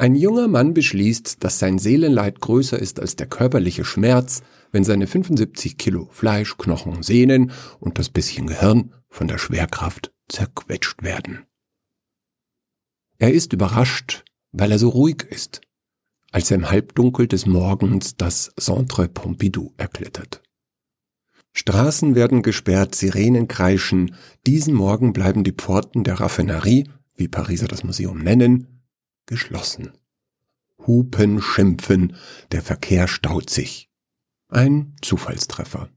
Ein junger Mann beschließt, dass sein Seelenleid größer ist als der körperliche Schmerz, wenn seine 75 Kilo Fleisch, Knochen, Sehnen und das bisschen Gehirn von der Schwerkraft zerquetscht werden. Er ist überrascht, weil er so ruhig ist, als er im Halbdunkel des Morgens das Centre Pompidou erklettert. Straßen werden gesperrt, Sirenen kreischen, diesen Morgen bleiben die Pforten der Raffinerie, wie Pariser das Museum nennen, geschlossen. Hupen schimpfen, der Verkehr staut sich. Ein Zufallstreffer.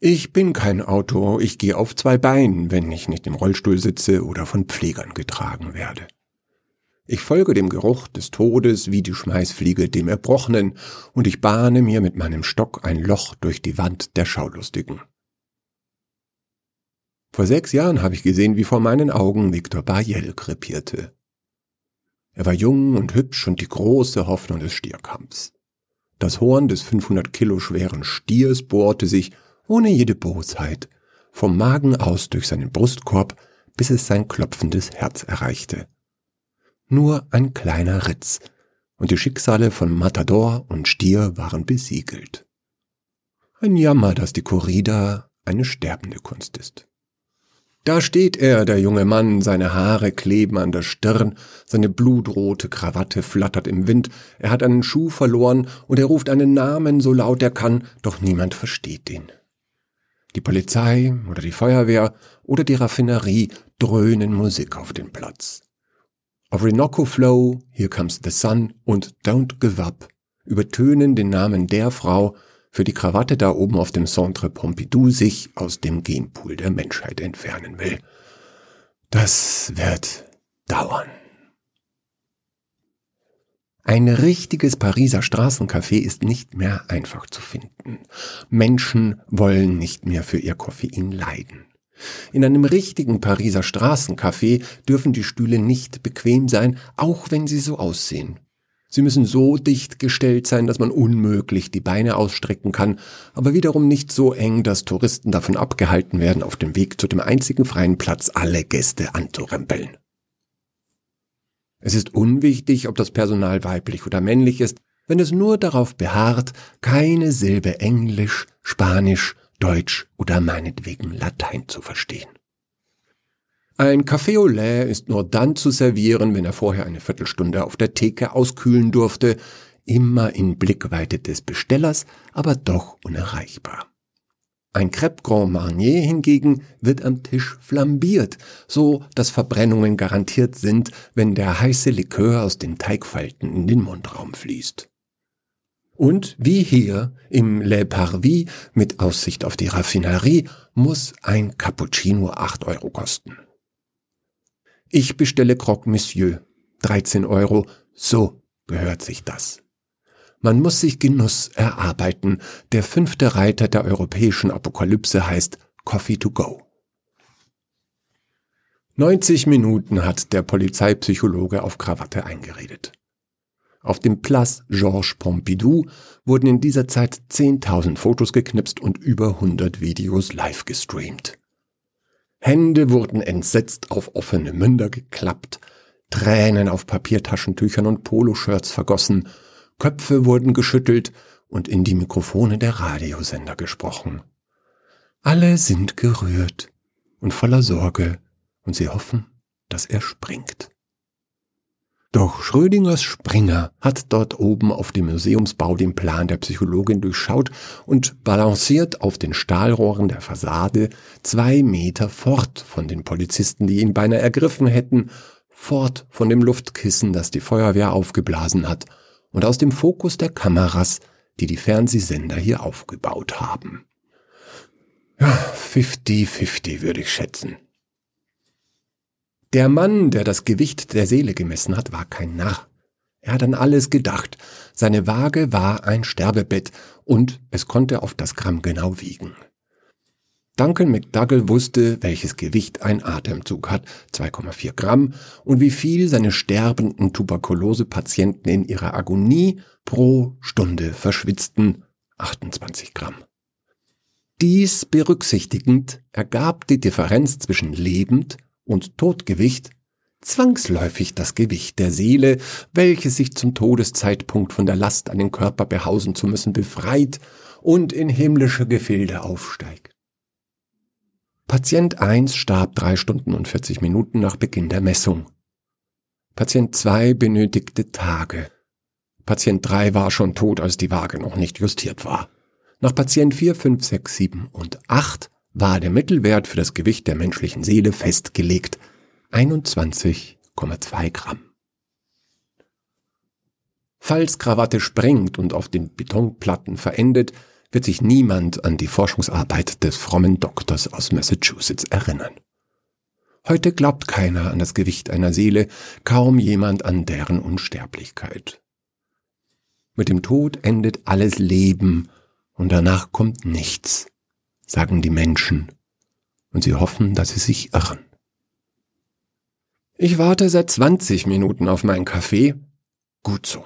Ich bin kein Auto, ich gehe auf zwei Beinen, wenn ich nicht im Rollstuhl sitze oder von Pflegern getragen werde. Ich folge dem Geruch des Todes wie die Schmeißfliege dem Erbrochenen, und ich bahne mir mit meinem Stock ein Loch durch die Wand der Schaulustigen. Vor sechs Jahren habe ich gesehen, wie vor meinen Augen Victor Bariel krepierte. Er war jung und hübsch und die große Hoffnung des Stierkampfs. Das Horn des 500 Kilo schweren Stiers bohrte sich, ohne jede Bosheit, vom Magen aus durch seinen Brustkorb, bis es sein klopfendes Herz erreichte nur ein kleiner Ritz, und die Schicksale von Matador und Stier waren besiegelt. Ein Jammer, dass die Corrida eine sterbende Kunst ist. Da steht er, der junge Mann, seine Haare kleben an der Stirn, seine blutrote Krawatte flattert im Wind, er hat einen Schuh verloren und er ruft einen Namen so laut er kann, doch niemand versteht ihn. Die Polizei oder die Feuerwehr oder die Raffinerie dröhnen Musik auf den Platz. Orinoco Flow, Here Comes the Sun und Don't Give Up übertönen den Namen der Frau, für die Krawatte da oben auf dem Centre Pompidou sich aus dem Genpool der Menschheit entfernen will. Das wird dauern. Ein richtiges Pariser Straßencafé ist nicht mehr einfach zu finden. Menschen wollen nicht mehr für ihr Koffein leiden. In einem richtigen Pariser Straßencafé dürfen die Stühle nicht bequem sein, auch wenn sie so aussehen. Sie müssen so dicht gestellt sein, dass man unmöglich die Beine ausstrecken kann, aber wiederum nicht so eng, dass Touristen davon abgehalten werden, auf dem Weg zu dem einzigen freien Platz alle Gäste anzurempeln. Es ist unwichtig, ob das Personal weiblich oder männlich ist, wenn es nur darauf beharrt, keine Silbe Englisch, Spanisch Deutsch oder meinetwegen Latein zu verstehen. Ein Café au lait ist nur dann zu servieren, wenn er vorher eine Viertelstunde auf der Theke auskühlen durfte, immer in Blickweite des Bestellers, aber doch unerreichbar. Ein Crêpe Grand Marnier hingegen wird am Tisch flambiert, so dass Verbrennungen garantiert sind, wenn der heiße Likör aus den Teigfalten in den Mundraum fließt. Und wie hier im Le Parvis mit Aussicht auf die Raffinerie muss ein Cappuccino 8 Euro kosten. Ich bestelle Croque Monsieur. 13 Euro. So gehört sich das. Man muss sich Genuss erarbeiten. Der fünfte Reiter der europäischen Apokalypse heißt Coffee to go. 90 Minuten hat der Polizeipsychologe auf Krawatte eingeredet. Auf dem Place Georges Pompidou wurden in dieser Zeit 10.000 Fotos geknipst und über 100 Videos live gestreamt. Hände wurden entsetzt auf offene Münder geklappt, Tränen auf Papiertaschentüchern und Poloshirts vergossen, Köpfe wurden geschüttelt und in die Mikrofone der Radiosender gesprochen. Alle sind gerührt und voller Sorge und sie hoffen, dass er springt. Doch Schrödingers Springer hat dort oben auf dem Museumsbau den Plan der Psychologin durchschaut und balanciert auf den Stahlrohren der Fassade zwei Meter fort von den Polizisten, die ihn beinahe ergriffen hätten, fort von dem Luftkissen, das die Feuerwehr aufgeblasen hat, und aus dem Fokus der Kameras, die die Fernsehsender hier aufgebaut haben. Ja, 50-50 würde ich schätzen. Der Mann, der das Gewicht der Seele gemessen hat, war kein Narr. Er hat an alles gedacht. Seine Waage war ein Sterbebett und es konnte auf das Gramm genau wiegen. Duncan McDougall wusste, welches Gewicht ein Atemzug hat, 2,4 Gramm, und wie viel seine sterbenden Tuberkulosepatienten in ihrer Agonie pro Stunde verschwitzten, 28 Gramm. Dies berücksichtigend ergab die Differenz zwischen lebend und Todgewicht zwangsläufig das Gewicht der Seele, welche sich zum Todeszeitpunkt von der Last an den Körper behausen zu müssen befreit und in himmlische Gefilde aufsteigt. Patient 1 starb drei Stunden und 40 Minuten nach Beginn der Messung. Patient 2 benötigte Tage. Patient 3 war schon tot, als die Waage noch nicht justiert war. Nach Patient 4, 5, 6, 7 und 8 war der Mittelwert für das Gewicht der menschlichen Seele festgelegt 21,2 Gramm. Falls Krawatte sprengt und auf den Betonplatten verendet, wird sich niemand an die Forschungsarbeit des frommen Doktors aus Massachusetts erinnern. Heute glaubt keiner an das Gewicht einer Seele, kaum jemand an deren Unsterblichkeit. Mit dem Tod endet alles Leben und danach kommt nichts, sagen die Menschen, und sie hoffen, dass sie sich irren. Ich warte seit 20 Minuten auf meinen Kaffee. Gut so.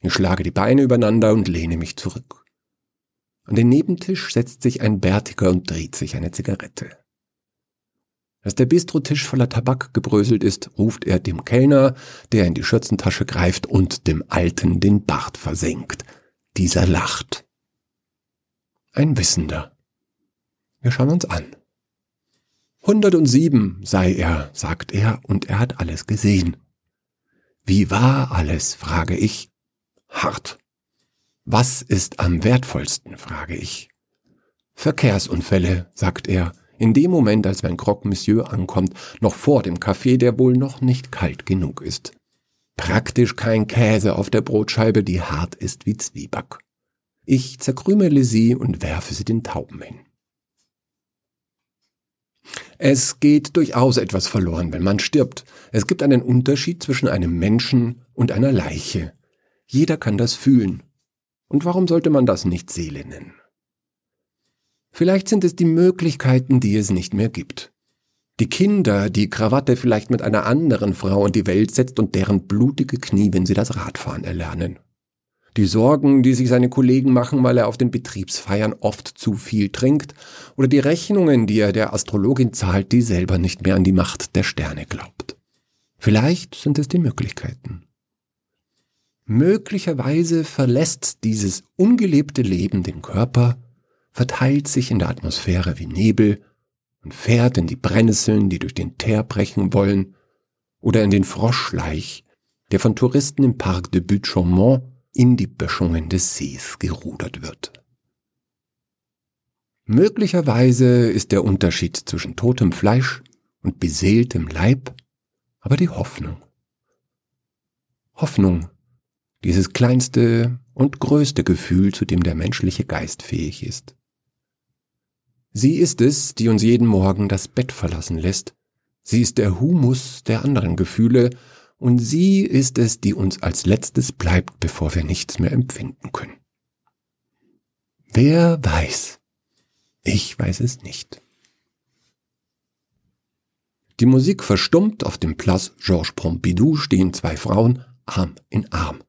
Ich schlage die Beine übereinander und lehne mich zurück. An den Nebentisch setzt sich ein Bärtiger und dreht sich eine Zigarette. Als der Bistrotisch voller Tabak gebröselt ist, ruft er dem Kellner, der in die Schürzentasche greift und dem Alten den Bart versenkt. Dieser lacht. Ein Wissender. Wir schauen uns an. 107 sei er, sagt er, und er hat alles gesehen. Wie war alles, frage ich. Hart. Was ist am wertvollsten, frage ich. Verkehrsunfälle, sagt er, in dem Moment, als mein Croque Monsieur ankommt, noch vor dem Kaffee, der wohl noch nicht kalt genug ist. Praktisch kein Käse auf der Brotscheibe, die hart ist wie Zwieback. Ich zerkrümele sie und werfe sie den Tauben hin. Es geht durchaus etwas verloren, wenn man stirbt. Es gibt einen Unterschied zwischen einem Menschen und einer Leiche. Jeder kann das fühlen. Und warum sollte man das nicht Seele nennen? Vielleicht sind es die Möglichkeiten, die es nicht mehr gibt. Die Kinder, die Krawatte vielleicht mit einer anderen Frau in die Welt setzt und deren blutige Knie, wenn sie das Radfahren erlernen. Die Sorgen, die sich seine Kollegen machen, weil er auf den Betriebsfeiern oft zu viel trinkt, oder die Rechnungen, die er der Astrologin zahlt, die selber nicht mehr an die Macht der Sterne glaubt. Vielleicht sind es die Möglichkeiten. Möglicherweise verlässt dieses ungelebte Leben den Körper, verteilt sich in der Atmosphäre wie Nebel und fährt in die Brennnesseln, die durch den Teer brechen wollen, oder in den Froschleich, der von Touristen im Parc de Butte-Chaumont in die Böschungen des Sees gerudert wird. Möglicherweise ist der Unterschied zwischen totem Fleisch und beseeltem Leib aber die Hoffnung. Hoffnung dieses kleinste und größte Gefühl, zu dem der menschliche Geist fähig ist. Sie ist es, die uns jeden Morgen das Bett verlassen lässt, sie ist der Humus der anderen Gefühle, und sie ist es, die uns als letztes bleibt, bevor wir nichts mehr empfinden können. Wer weiß? Ich weiß es nicht. Die Musik verstummt, auf dem Place Georges Pompidou stehen zwei Frauen Arm in Arm.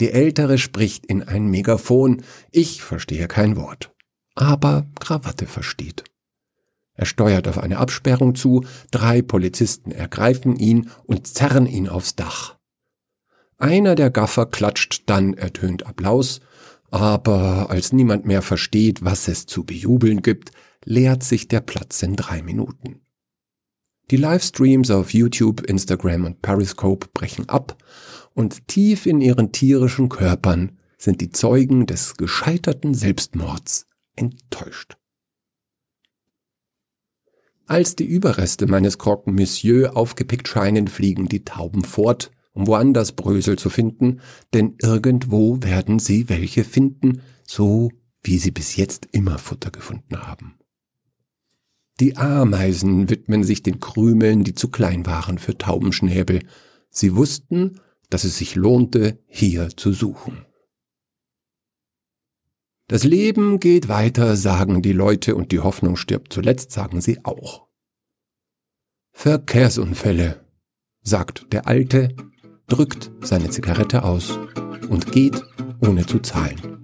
Die ältere spricht in ein Megafon. Ich verstehe kein Wort. Aber Krawatte versteht. Er steuert auf eine Absperrung zu, drei Polizisten ergreifen ihn und zerren ihn aufs Dach. Einer der Gaffer klatscht, dann ertönt Applaus, aber als niemand mehr versteht, was es zu bejubeln gibt, leert sich der Platz in drei Minuten. Die Livestreams auf YouTube, Instagram und Periscope brechen ab und tief in ihren tierischen Körpern sind die Zeugen des gescheiterten Selbstmords enttäuscht. Als die Überreste meines Croque Monsieur aufgepickt scheinen, fliegen die Tauben fort, um woanders Brösel zu finden, denn irgendwo werden sie welche finden, so wie sie bis jetzt immer Futter gefunden haben. Die Ameisen widmen sich den Krümeln, die zu klein waren für Taubenschnäbel. Sie wussten, dass es sich lohnte, hier zu suchen. Das Leben geht weiter, sagen die Leute, und die Hoffnung stirbt zuletzt, sagen sie auch. Verkehrsunfälle, sagt der Alte, drückt seine Zigarette aus und geht, ohne zu zahlen.